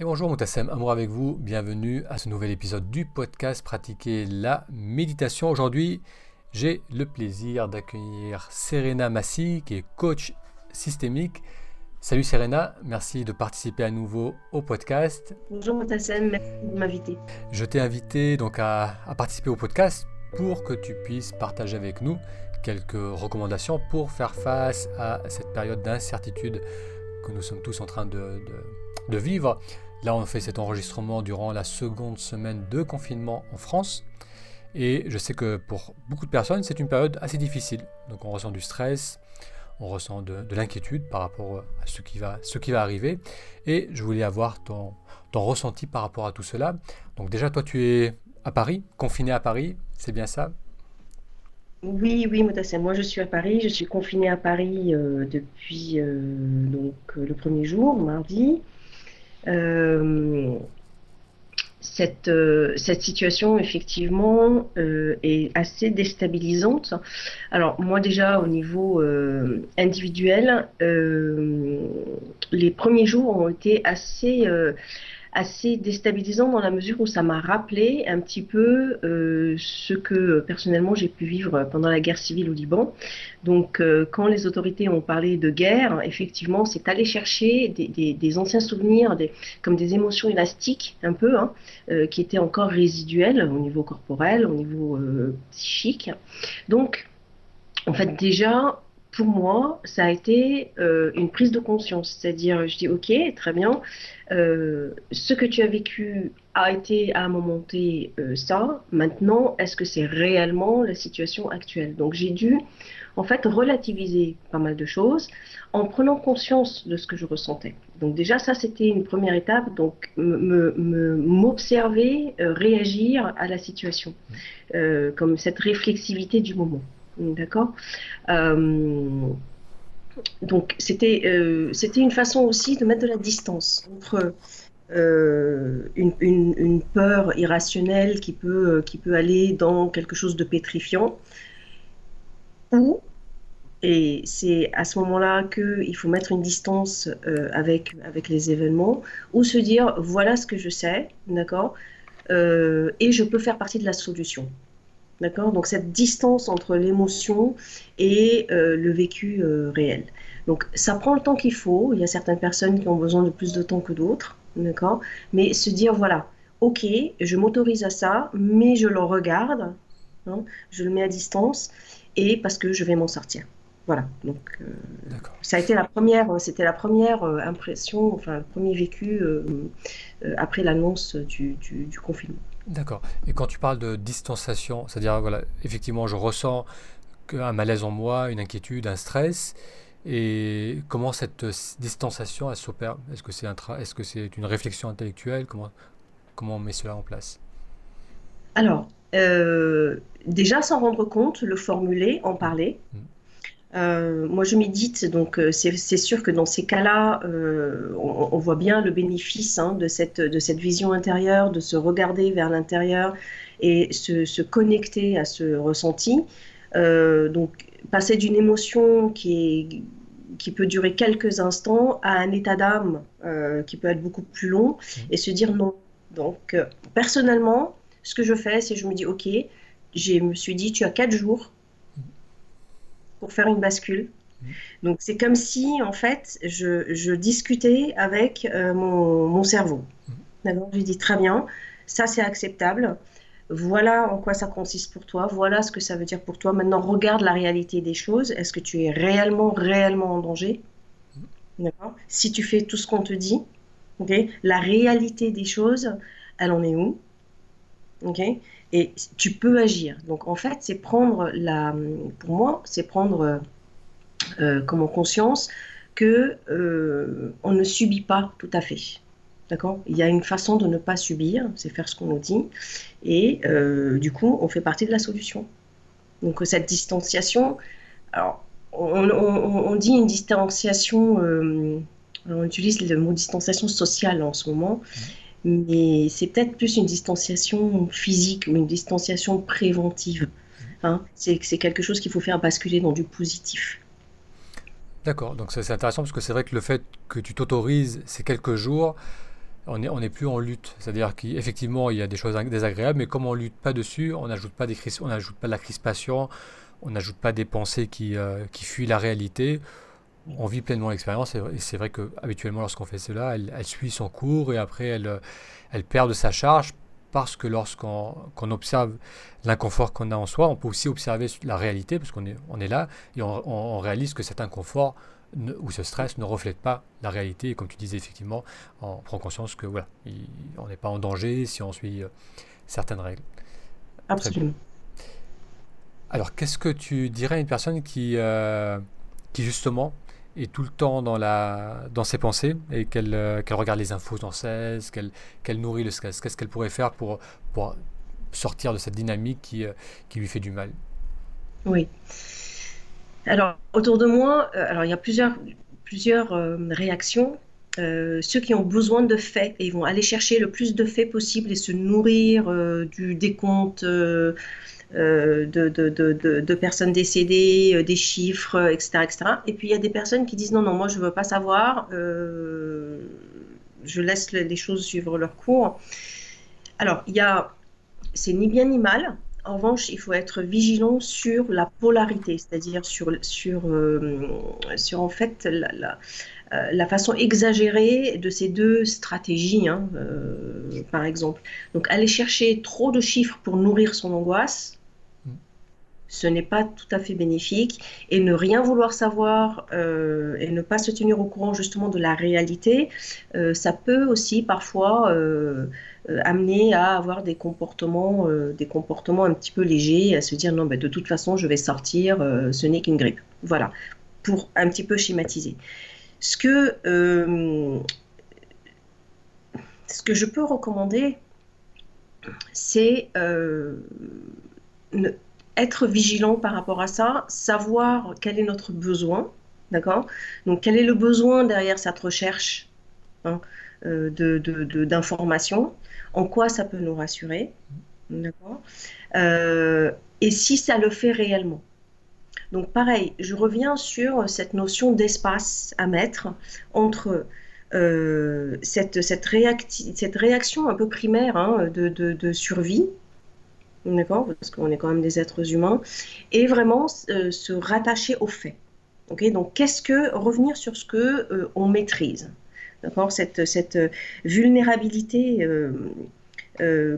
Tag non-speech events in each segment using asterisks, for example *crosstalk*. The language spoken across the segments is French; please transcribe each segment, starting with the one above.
Et bonjour Moutassem, amour avec vous, bienvenue à ce nouvel épisode du podcast Pratiquer la méditation. Aujourd'hui, j'ai le plaisir d'accueillir Serena Massi, qui est coach systémique. Salut Serena, merci de participer à nouveau au podcast. Bonjour Moutassem, merci de m'inviter. Je t'ai invité donc à, à participer au podcast pour que tu puisses partager avec nous quelques recommandations pour faire face à cette période d'incertitude que nous sommes tous en train de, de, de vivre. Là, on fait cet enregistrement durant la seconde semaine de confinement en France. Et je sais que pour beaucoup de personnes, c'est une période assez difficile. Donc on ressent du stress, on ressent de, de l'inquiétude par rapport à ce qui, va, arriver. Et je voulais avoir ton, ressenti par rapport à tout cela. Donc déjà, toi, tu es à Paris, confiné à Paris, c'est bien ça? Oui, oui, Moutassem, moi je suis à Paris, je suis confinée à Paris euh, depuis euh, euh, le premier jour, mardi. Euh, cette, euh, cette situation, effectivement, euh, est assez déstabilisante. Alors, moi, déjà, au niveau euh, individuel, les premiers jours ont été assez assez déstabilisant dans la mesure où ça m'a rappelé un petit peu euh, ce que personnellement j'ai pu vivre pendant la guerre civile au Liban. Donc euh, quand les autorités ont parlé de guerre, effectivement c'est aller chercher des, des, anciens souvenirs, des, comme des émotions élastiques un peu, hein, euh, qui étaient encore résiduelles au niveau corporel, au niveau euh, psychique. Donc en fait déjà pour moi, ça a été euh, une prise de conscience. C'est-à-dire, je dis, ok, très bien, euh, ce que tu as vécu a été à un moment T euh, ça. Maintenant, est-ce que c'est réellement la situation actuelle? Donc, j'ai dû, en fait, relativiser pas mal de choses en prenant conscience de ce que je ressentais. Donc, déjà, ça, c'était une première étape. Donc, m'observer, réagir à la situation, comme cette réflexivité du moment. D'accord euh, Donc, c'était euh, c'était une façon aussi de mettre de la distance entre euh, une, une, peur irrationnelle qui peut, qui peut aller dans quelque chose de pétrifiant, ou, et c'est à ce moment-là qu'il faut mettre une distance avec, avec les événements, ou se dire voilà ce que je sais, d'accord, et je peux faire partie de la solution. D'accord? Donc cette distance entre l'émotion et euh, le vécu euh, réel. Donc ça prend le temps qu'il faut. Il y a certaines personnes qui ont besoin de plus de temps que d'autres. D'accord? Mais se dire voilà, ok, je m'autorise à ça, mais je le regarde, hein, je le mets à distance, et parce que je vais m'en sortir. Voilà. Donc euh, ça a été la première, c'était la première impression, enfin le premier vécu après l'annonce du, du, du confinement. D'accord. Et quand tu parles de distanciation, c'est-à-dire, voilà, effectivement, je ressens un malaise en moi, une inquiétude, un stress. Et comment cette distanciation, s'opère? Est-ce que c'est un est-ce que c'est une réflexion intellectuelle? Comment, comment on met cela en place? Alors, euh, déjà s'en rendre compte, le formuler, en parler. Mmh. Euh, moi, je médite, donc euh, c'est sûr que dans ces cas-là, euh, on, on, voit bien le bénéfice hein, de, cette, de cette vision intérieure, de se regarder vers l'intérieur et se, se, connecter à ce ressenti. Euh, donc, passer d'une émotion qui, est, qui peut durer quelques instants à un état d'âme qui peut être beaucoup plus long et se dire non. Donc, personnellement, ce que je fais, c'est je me dis, OK, je me suis dit, tu as quatre jours pour faire une bascule. Donc c'est comme si en fait je, je discutais avec euh, mon, mon, cerveau. D'accord? Je lui dis très bien, ça c'est acceptable. Voilà en quoi ça consiste pour toi. Voilà ce que ça veut dire pour toi. Maintenant regarde la réalité des choses. Est-ce que tu es réellement réellement en danger? D'accord? Si tu fais tout ce qu'on te dit, ok? La réalité des choses, elle en est où? Ok? Et tu peux agir. Donc en fait, c'est prendre la, pour moi, c'est prendre euh, comme conscience que euh, on ne subit pas tout à fait. D'accord? Il y a une façon de ne pas subir, c'est faire ce qu'on nous dit, et euh, du coup, on fait partie de la solution. Donc cette distanciation, alors on, dit une distanciation, euh, on utilise le mot distanciation sociale en ce moment. Mais c'est peut-être plus une distanciation physique ou une distanciation préventive. Hein. C'est quelque chose qu'il faut faire basculer dans du positif. D'accord, donc c'est intéressant parce que c'est vrai que le fait que tu t'autorises ces quelques jours, on n'est on est plus en lutte. C'est-à-dire qu'effectivement, il y a des choses désagréables, mais comme on lutte pas dessus, on n'ajoute pas, des, on n'ajoute pas de la crispation, on n'ajoute pas des pensées qui, euh, qui fuient la réalité. On vit pleinement l'expérience et c'est vrai que habituellement lorsqu'on fait cela, elle, elle, suit son cours et après elle, elle perd de sa charge parce que lorsqu'on observe l'inconfort qu'on a en soi, on peut aussi observer la réalité parce qu'on est, on est là et on, on réalise que cet inconfort ou ce stress ne reflète pas la réalité. Et comme tu disais, effectivement, on prend conscience que voilà, on n'est pas en danger si on suit euh, certaines règles. Absolument. Alors, qu'est-ce que tu dirais à une personne qui, euh, qui justement est tout le temps dans, la, dans ses pensées et qu'elle euh, regarde les infos sans cesse, qu'elle nourrit le stress Qu'est-ce qu'elle pourrait faire pour, pour sortir de cette dynamique qui, qui lui fait du mal? Oui. Alors, autour de moi, euh, alors il y a plusieurs, plusieurs euh, réactions. Euh, ceux qui ont besoin de faits, et ils vont aller chercher le plus de faits possible et se nourrir du décompte de, de, personnes décédées, des chiffres, etc., etc. Et puis il y a des personnes qui disent non, non, moi je ne veux pas savoir, je laisse les choses suivre leur cours. Alors, il y a, c'est ni bien ni mal, en revanche, il faut être vigilant sur la polarité, c'est-à-dire sur, sur, euh, sur en fait la, euh, façon exagérée de ces deux stratégies, hein, euh, par exemple. Donc, aller chercher trop de chiffres pour nourrir son angoisse, ce n'est pas tout à fait bénéfique. Et ne rien vouloir savoir et ne pas se tenir au courant justement de la réalité, ça peut aussi parfois euh, amené à avoir des comportements, euh, des comportements un petit peu légers, à se dire non, ben, de toute façon, je vais sortir, euh, ce n'est qu'une grippe. Voilà, pour un petit peu schématiser. Ce que, ce que je peux recommander, c'est être vigilant par rapport à ça, savoir quel est notre besoin, d'accord? Donc, quel est le besoin derrière cette recherche hein, d'information en quoi ça peut nous rassurer. D'accord? Euh, Et si ça le fait réellement? Donc pareil, je reviens sur cette notion d'espace à mettre entre euh, cette, cette, cette, réaction un peu primaire hein, de, de, survie, d'accord? Parce qu'on est quand même des êtres humains, et vraiment euh, se rattacher aux faits. Donc qu'est-ce que revenir sur ce que on maîtrise? D'accord? Cette, vulnérabilité euh, euh,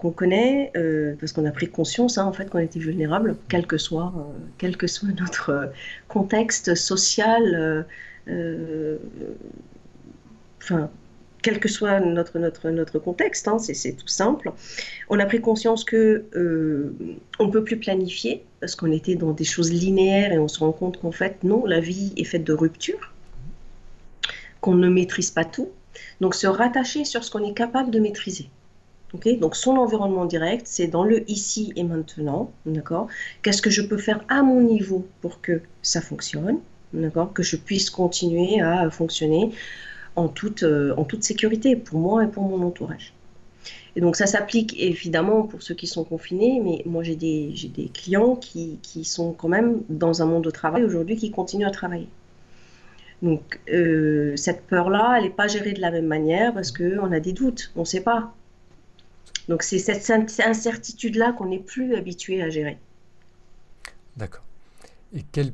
qu'on connaît euh, parce qu'on a pris conscience hein, en fait qu'on était vulnérable quel que soit quel que soit notre contexte social enfin quel que soit notre notre notre contexte hein, c'est tout simple on a pris conscience que on peut plus planifier parce qu'on était dans des choses linéaires et on se rend compte qu'en fait non la vie est faite de ruptures qu'on ne maîtrise pas tout. Donc se rattacher sur ce qu'on est capable de maîtriser. Donc son environnement direct, c'est dans le ici et maintenant. D'accord? Qu'est-ce que je peux faire à mon niveau pour que ça fonctionne D'accord? Que je puisse continuer à fonctionner en toute, euh, en toute sécurité pour moi et pour mon entourage. Et donc ça s'applique évidemment pour ceux qui sont confinés, mais moi j'ai des, des clients qui, qui sont quand même dans un monde de travail aujourd'hui qui continuent à travailler. Donc euh, cette peur-là, elle n'est pas gérée de la même manière parce qu'on a des doutes, on ne sait pas. Donc c'est cette incertitude-là qu'on n'est plus habitué à gérer. D'accord. Et quel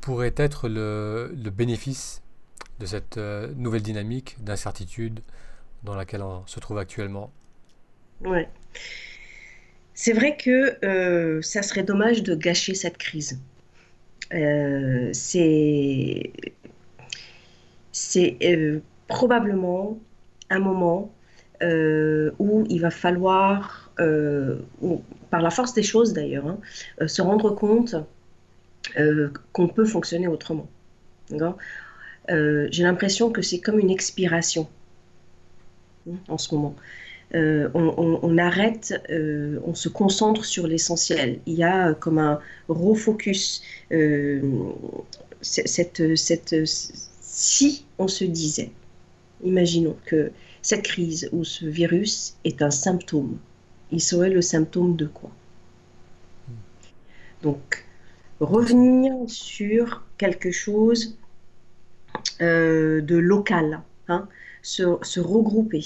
pourrait être le, bénéfice de cette euh, nouvelle dynamique d'incertitude dans laquelle on se trouve actuellement Ouais. C'est vrai que euh, ça serait dommage de gâcher cette crise. c'est c'est euh, probablement un moment euh, où il va falloir, euh, par la force des choses d'ailleurs, hein, se rendre compte qu'on peut fonctionner autrement. J'ai l'impression que c'est comme une expiration en ce moment. on, arrête, on se concentre sur l'essentiel. Il y a comme un refocus. cette, cette, si on se disait, imaginons que cette crise ou ce virus est un symptôme, il serait le symptôme de quoi? Donc, revenir sur quelque chose euh, de local, hein, se, regrouper.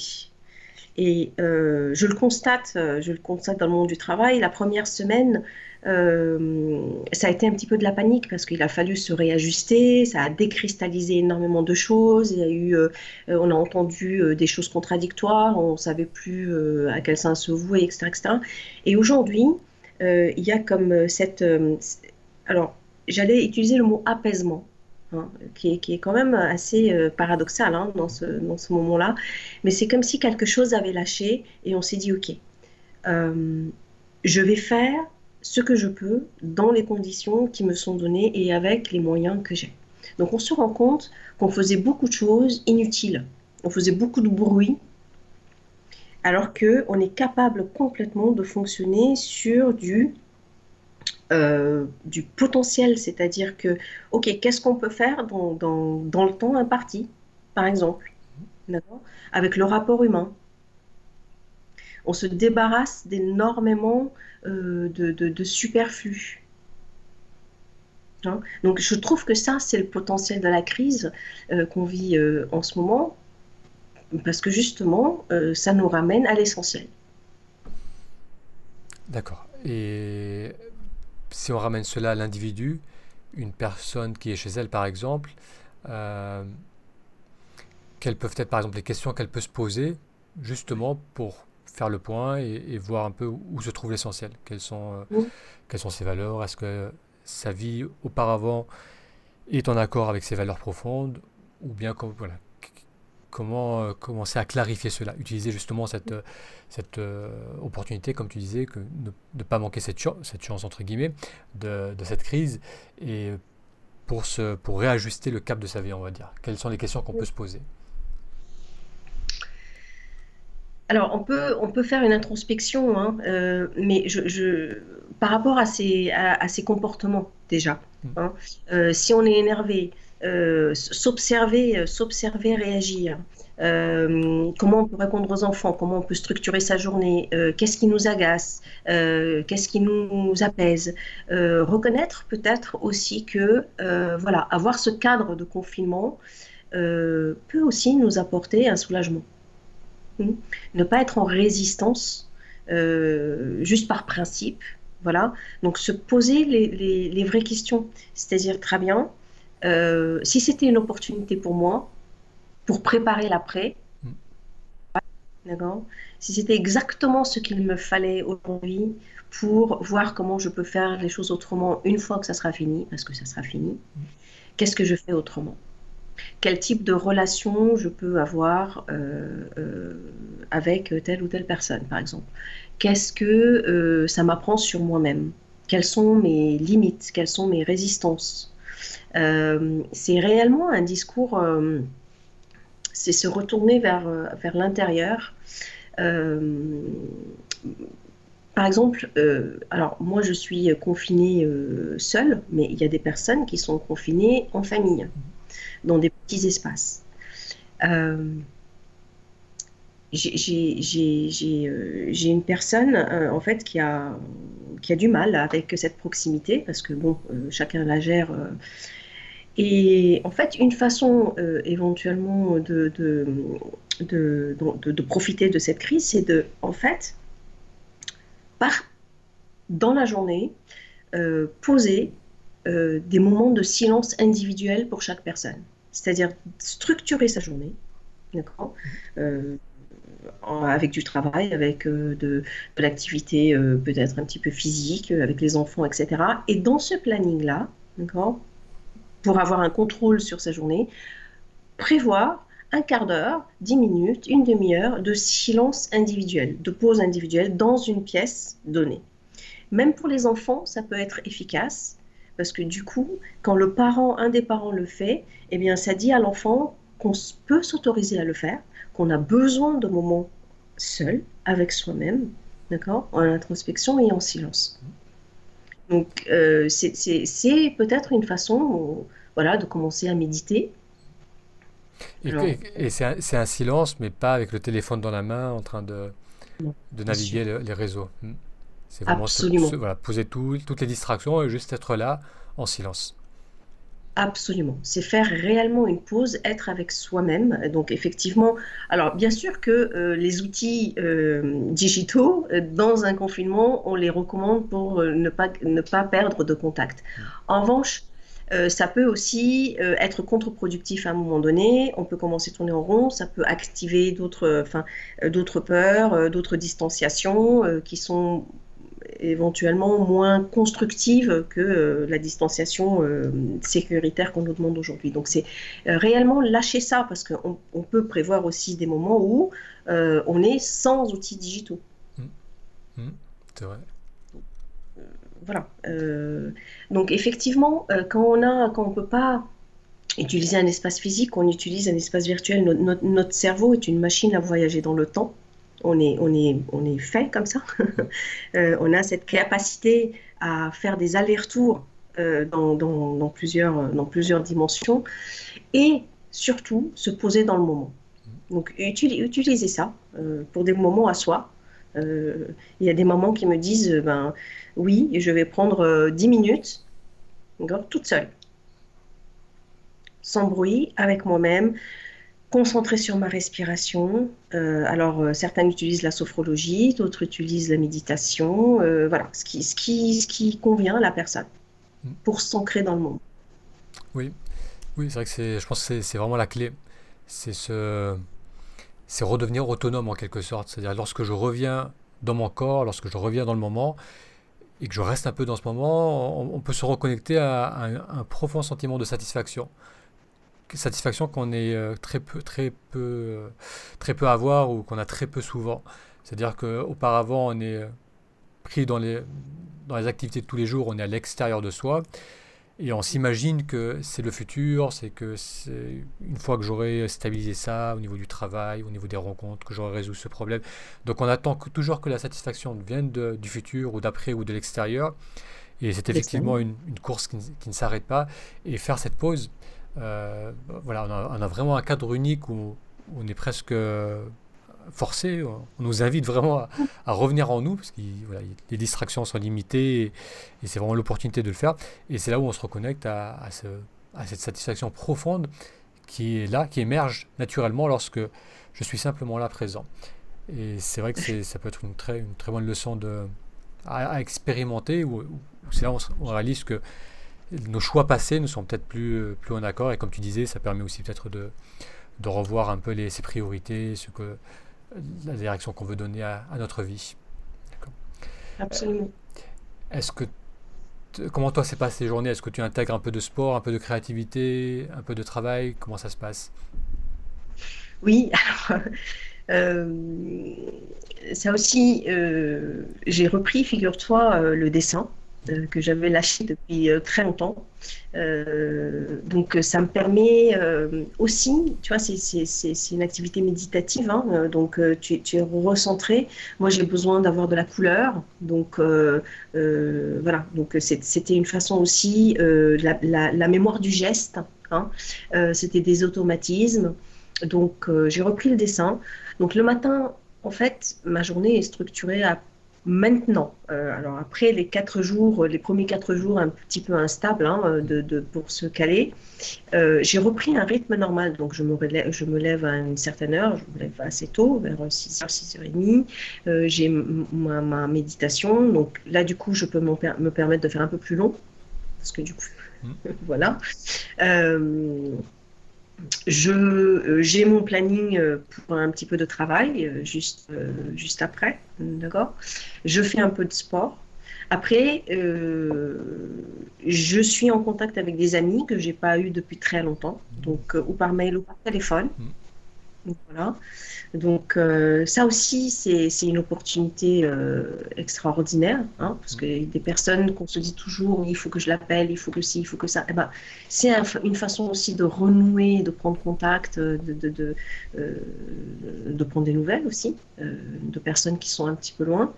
Et euh, je le constate, euh, je le constate dans le monde du travail. La première semaine, euh, ça a été un petit peu de la panique parce qu'il a fallu se réajuster, ça a décristallisé énormément de choses. Il y a eu, on a entendu des choses contradictoires, on savait plus à quel sens se vouer, etc., etc. Et aujourd'hui, il y a comme cette, alors j'allais utiliser le mot apaisement. Hein, qui, est, qui, est, quand même assez euh, paradoxal hein, dans ce, dans ce moment-là. Mais c'est comme si quelque chose avait lâché et on s'est dit, OK, euh, je vais faire ce que je peux dans les conditions qui me sont données et avec les moyens que j'ai. Donc on se rend compte qu'on faisait beaucoup de choses inutiles. On faisait beaucoup de bruit alors qu'on est capable complètement de fonctionner sur du euh, du potentiel, c'est-à-dire que, ok, qu'est-ce qu'on peut faire dans, le temps imparti, par exemple, avec le rapport humain. On se débarrasse d'énormément euh, de, de, superflu. Hein. Donc je trouve que ça, c'est le potentiel de la crise euh, qu'on vit en ce moment, parce que justement, ça nous ramène à l'essentiel. D'accord. Et si on ramène cela à l'individu, une personne qui est chez elle par exemple, euh, quelles peuvent être par exemple les questions qu'elle peut se poser justement pour faire le point et, voir un peu où, se trouve l'essentiel, quelles sont, euh, quelles sont ses valeurs, est-ce que sa vie auparavant est en accord avec ses valeurs profondes? Ou bien comme, voilà, comment euh, commencer à clarifier cela, utiliser justement cette, euh, cette euh, opportunité, comme tu disais, que de ne pas manquer cette, chance, cette chance entre guillemets de, de, cette crise et pour, se, pour réajuster le cap de sa vie, on va dire. Quelles sont les questions qu'on peut se poser? Alors, on peut, on peut faire une introspection, hein, mais je, je, par rapport à ces, à, ces comportements, déjà, mm. hein, si on est énervé, euh, s'observer, euh, s'observer, réagir. Euh, comment on peut répondre aux enfants, comment on peut structurer sa journée, qu'est-ce qui nous agace, qu'est-ce qui nous, apaise. reconnaître peut-être aussi que voilà, avoir ce cadre de confinement peut aussi nous apporter un soulagement. Hmm? Ne pas être en résistance juste par principe. Voilà. Donc se poser les, les vraies questions. C'est-à-dire, très bien, euh, si c'était une opportunité pour moi, pour préparer l'après, mm. Si c'était exactement ce qu'il me fallait aujourd'hui pour voir comment je peux faire les choses autrement une fois que ça sera fini, parce que ça sera fini, mm. qu'est-ce que je fais autrement? Quel type de relation je peux avoir euh, euh, avec telle ou telle personne, par exemple? Qu'est-ce que ça m'apprend sur moi-même? Quelles sont mes limites? Quelles sont mes résistances? C'est réellement un discours, euh, c'est se retourner vers, euh, vers l'intérieur. par exemple, alors moi je suis confinée seule, mais il y a des personnes qui sont confinées en famille, dans des petits espaces. J'ai une personne en fait qui a, qui a du mal avec cette proximité parce que bon, chacun la gère et en fait, une façon euh, éventuellement de, de, de, de, profiter de cette crise, c'est de, en fait, par, dans la journée, euh, poser euh, des moments de silence individuel pour chaque personne. C'est-à-dire structurer sa journée, d'accord? Avec du travail, avec de, de l'activité peut-être un petit peu physique, avec les enfants, etc. Et dans ce planning-là, pour avoir un contrôle sur sa journée, prévoir un quart d'heure, dix minutes, une demi-heure de silence individuel, de pause individuelle dans une pièce donnée. Même pour les enfants, ça peut être efficace parce que du coup, quand le parent, un des parents le fait, eh bien, ça dit à l'enfant qu'on peut s'autoriser à le faire, qu'on a besoin de moments seuls avec soi-même, d'accord, en introspection et en silence. Donc, euh, c'est peut-être une façon voilà, de commencer à méditer. Et, c'est un, silence, mais pas avec le téléphone dans la main en train de, de naviguer les réseaux. Hmm. C'est vraiment Absolument. voilà, poser tout, toutes les distractions et juste être là en silence. Absolument. C'est faire réellement une pause, être avec soi-même. Donc effectivement, alors bien sûr que euh, les outils euh, digitaux, euh, dans un confinement, on les recommande pour ne, pas, ne pas perdre de contact. En revanche, ça peut aussi être contre-productif à un moment donné. On peut commencer à tourner en rond, ça peut activer d'autres, enfin, d'autres peurs, d'autres distanciations qui sont éventuellement moins constructive que euh, la distanciation euh, sécuritaire qu'on nous demande aujourd'hui. Donc c'est euh, réellement lâcher ça parce qu'on on peut prévoir aussi des moments où on est sans outils digitaux. Mmh. Mmh. C'est vrai. voilà. donc effectivement, quand on a, quand on peut pas utiliser un espace physique, on utilise un espace virtuel. notre cerveau est une machine à voyager dans le temps on est, on est, on est fait comme ça. *laughs* Euh, on a cette capacité à faire des allers-retours euh, dans, plusieurs, dans plusieurs dimensions et surtout se poser dans le moment. Donc utiliser ça euh, pour des moments à soi. Il y a des moments qui me disent, ben oui, je vais prendre 10 minutes, toute seule, sans bruit, avec moi-même, concentrer sur ma respiration. Euh, alors, euh, certains utilisent la sophrologie, d'autres utilisent la méditation. Euh, voilà, ce qui, ce, qui, ce qui convient à la personne mm. pour s'ancrer dans le monde. Oui, oui c'est vrai que c'est, je pense que c'est vraiment la clé. C'est ce, c'est redevenir autonome en quelque sorte. C'est-à-dire lorsque je reviens dans mon corps, lorsque je reviens dans le moment et que je reste un peu dans ce moment, on, peut se reconnecter à un profond sentiment de satisfaction satisfaction qu'on est euh, très peu, très peu, euh, très peu à avoir ou qu'on a très peu souvent. C'est-à-dire qu'auparavant, on est euh, pris dans les, dans les activités de tous les jours, on est à l'extérieur de soi. Et on s'imagine que c'est le futur, c'est que c'est une fois que j'aurai stabilisé ça au niveau du travail, au niveau des rencontres, que j'aurai résolu ce problème. Donc on attend toujours que la satisfaction vienne du futur ou d'après ou de l'extérieur. Et c'est effectivement une, course qui, qui ne s'arrête pas. Et faire cette pause, euh, voilà, on a, vraiment un cadre unique où, on est presque forcé, on nous invite vraiment à, revenir en nous, parce que les distractions sont limitées et, c'est vraiment l'opportunité de le faire. Et c'est là où on se reconnecte à, cette satisfaction profonde qui est là, qui émerge naturellement lorsque je suis simplement là présent. Et c'est vrai que ça peut être une très, bonne leçon à, expérimenter, où, c'est là où on réalise que nos choix passés ne sont peut-être plus, euh, plus en accord. Et comme tu disais, ça permet aussi peut-être de, de revoir un peu les, ses priorités, ce que, la direction qu'on veut donner à, notre vie. Absolument. Euh, est-ce que comment toi s'est passé ces journées? Est-ce que tu intègres un peu de sport, un peu de créativité, un peu de travail? Comment ça se passe? Oui, *laughs* alors euh, ça aussi, j'ai repris, figure-toi, le dessin. Euh, que j'avais lâché depuis euh, très longtemps. Euh, donc ça me permet aussi, tu vois, c'est une activité méditative, hein, donc tu, tu, es recentré. Moi j'ai besoin d'avoir de la couleur, donc voilà, donc c'était une façon aussi, la, mémoire du geste, hein, c'était des automatismes. Donc j'ai repris le dessin. Donc le matin, en fait, ma journée est structurée à maintenant. Euh, alors après les quatre jours, les premiers quatre jours un petit peu instables hein, de, pour se caler, euh, j'ai repris un rythme normal. Donc je me, relève, je me lève à une certaine heure, je me lève assez tôt, vers 6h, 6h30. Euh, j'ai ma, méditation. Donc là du coup je peux me permettre de faire un peu plus long. Parce que du coup, mmh. *laughs* voilà. Euh, j'ai mon planning euh, pour un petit peu de travail euh, juste, juste après, d'accord? Je fais un peu de sport. Après, je suis en contact avec des amis que j'ai pas eu depuis très longtemps, donc ou par mail ou par téléphone. Voilà. Donc euh, ça aussi, c'est une opportunité euh, extraordinaire, hein, parce que des personnes qu'on se dit toujours, il faut que je l'appelle, il faut que ci, il faut que ça. Eh ben, c'est une façon aussi de renouer, de prendre contact, de, de, de, euh, de prendre des nouvelles aussi, de personnes qui sont un petit peu loin.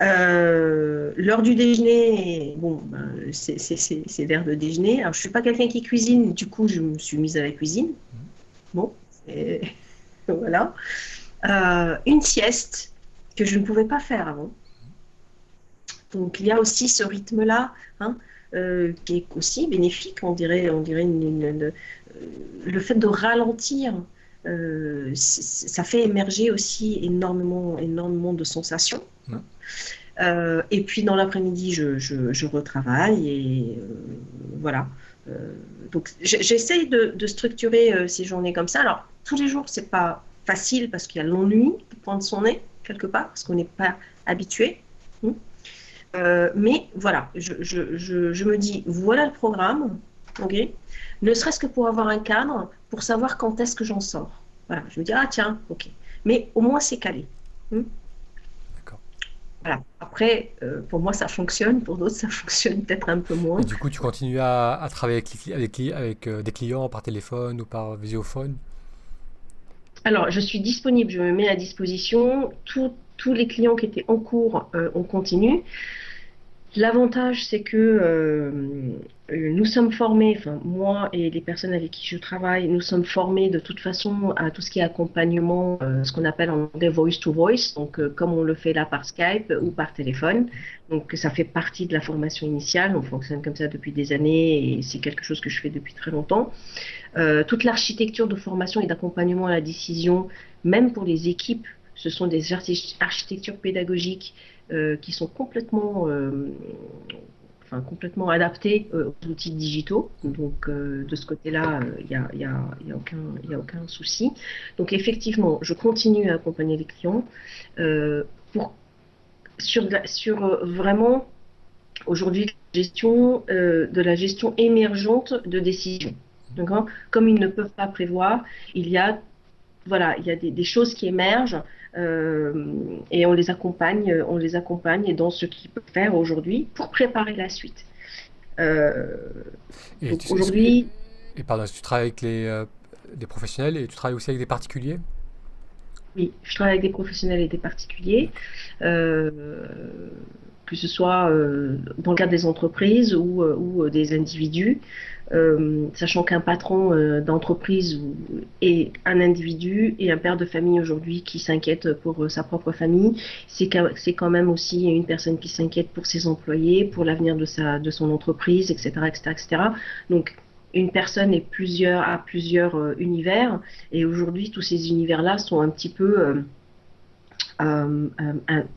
l'heure du déjeuner, bon, ben, c'est l'heure de déjeuner. Alors, je suis pas quelqu'un qui cuisine, du coup, je me suis mise à la cuisine. Bon, *laughs* voilà. Euh, une sieste que je ne pouvais pas faire avant. Donc il y a aussi ce rythme-là, hein, qui est aussi bénéfique, on dirait, on dirait le fait de ralentir euh, ça fait émerger aussi énormément, énormément de sensations. Euh, et puis dans l'après-midi, je, je, retravaille et euh, voilà. Donc j'essaye de, structurer ces journées comme ça. Alors tous les jours, c'est pas facile parce qu'il y a l'ennui de pointe son nez quelque part parce qu'on n'est pas habitué. Hein. mais voilà, je, me dis voilà le programme, ok ne serait-ce que pour avoir un cadre, pour savoir quand est-ce que j'en sors. Voilà, je me dis, ah tiens, ok. Mais au moins, c'est calé. Hmm. Voilà. Après, euh, pour moi, ça fonctionne. Pour d'autres, ça *laughs* fonctionne peut-être un peu moins. Et du coup, tu continues à, travailler avec, avec, avec euh, des clients par téléphone ou par visiophone? Alors, je suis disponible. Je me mets à disposition. tous les clients qui étaient en cours, euh, on continue. L'avantage, c'est que euh, nous sommes formés, enfin moi et les personnes avec qui je travaille, nous sommes formés de toute façon à tout ce qui est accompagnement, euh, ce qu'on appelle en anglais voice to voice, donc euh, comme on le fait là par Skype ou par téléphone. Donc ça fait partie de la formation initiale, on fonctionne comme ça depuis des années et c'est quelque chose que je fais depuis très longtemps. toute l'architecture de formation et d'accompagnement à la décision, même pour les équipes, ce sont des architectures pédagogiques euh, qui sont complètement, euh, complètement adaptés euh, aux outils digitaux. Donc de ce côté-là, il n'y a, y a, y a, aucun, a aucun souci. Donc effectivement, je continue à accompagner les clients pour, sur, sur vraiment aujourd'hui gestion de la gestion émergente de décisions. Comme ils ne peuvent pas prévoir, il y a voilà, il y a des, choses qui émergent euh, et on les accompagne, on les accompagne dans ce qu'ils peuvent faire aujourd'hui pour préparer la suite. Euh, aujourd'hui. Et pardon, tu travailles avec les, euh, des professionnels et tu travailles aussi avec des particuliers? Oui, je travaille avec des professionnels et des particuliers, que ce soit dans le cadre des entreprises ou, ou des individus. Euh, sachant qu'un patron euh, d'entreprise est un individu et un père de famille aujourd'hui qui s'inquiète pour euh, sa propre famille, c'est quand même aussi une personne qui s'inquiète pour ses employés, pour l'avenir de, de son entreprise, etc., etc., etc. Donc, une personne est plusieurs, a plusieurs univers et aujourd'hui, tous ces univers-là sont un petit peu... Euh,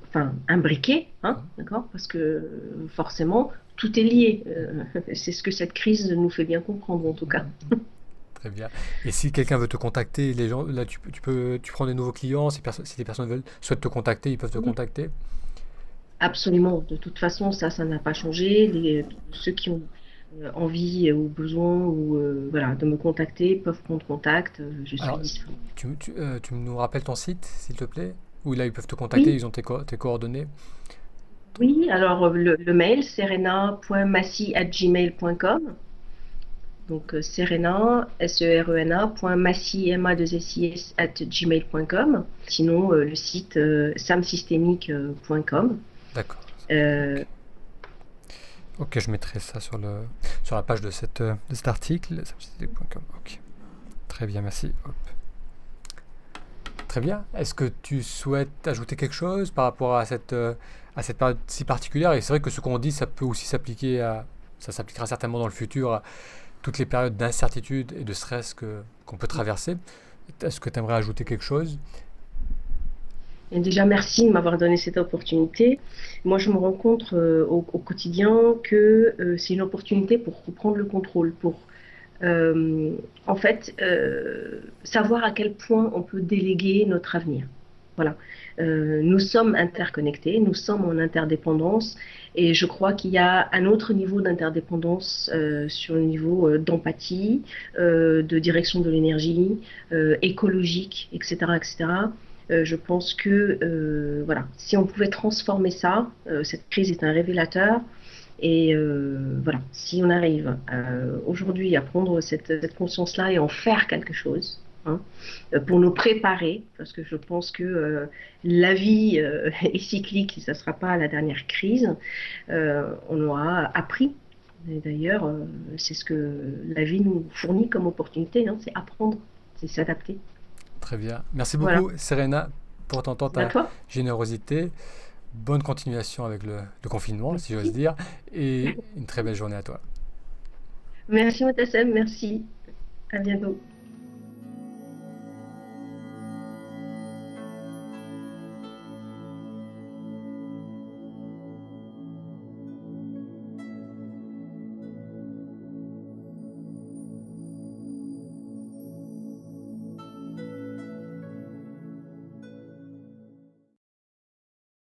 enfin, imbriqués, hein, d'accord Parce que forcément, tout est lié. Euh, *laughs* c'est ce que cette crise nous fait bien comprendre en tout cas. *laughs* Très bien. Et si quelqu'un veut te contacter, les gens, là, tu, tu peux, tu prends des nouveaux clients. Si, si des personnes veulent, souhaitent te contacter, ils peuvent te contacter? Absolument. De toute façon, ça, ça n'a pas changé. Les, ceux qui ont euh, envie ou besoin ou euh, voilà de me contacter peuvent prendre contact. Je suis disponible. Tu, tu, tu, nous rappelles ton site, s'il te plaît? Où là, ils peuvent te contacter. Ils ont tes, tes coordonnées. Oui, alors le, le mail, serena.massi.gmail.com. Donc euh, serena, S-E-R-E-N-A, m a 2 s i s at gmail.com. Sinon, euh, le site euh, samsystémique.com. D'accord. Ok, je mettrai ça sur, le, sur la page de, cette, de cet article, samsystémique.com. Ok. Très bien, merci. Très bien. Est-ce que tu souhaites ajouter quelque chose par rapport à cette à cette période si particulière? Et c'est vrai que ce qu'on dit, ça peut aussi s'appliquer à, ça s'appliquera certainement dans le futur à toutes les périodes d'incertitude et de stress que, qu'on peut traverser. Est-ce que tu aimerais ajouter quelque chose? Et déjà, merci de m'avoir donné cette opportunité. Moi, je me rends compte euh, au, quotidien que euh, c'est une opportunité pour reprendre le contrôle, pour euh, en fait savoir à quel point on peut déléguer notre avenir. Voilà. Euh, nous sommes interconnectés, nous sommes en interdépendance et je crois qu'il y a un autre niveau d'interdépendance euh, sur le niveau euh, d'empathie, de direction de l'énergie, écologique, etc. etc. je pense que voilà, si on pouvait transformer ça, cette crise est un révélateur. Et voilà, si on arrive aujourd'hui à prendre cette conscience-là et en faire quelque chose, Hein, euh, pour nous préparer, parce que je pense que euh, la vie euh, *laughs* est cyclique, et ça ne sera pas la dernière crise. on aura appris. Et d'ailleurs, c'est ce que la vie nous fournit comme opportunité, hein, c'est apprendre, c'est s'adapter. Très bien. Merci beaucoup, Serena, pour ton temps, ta générosité. Bonne continuation avec le, confinement, si j'ose dire, et une très belle journée à toi. Merci Motassem, merci. À bientôt.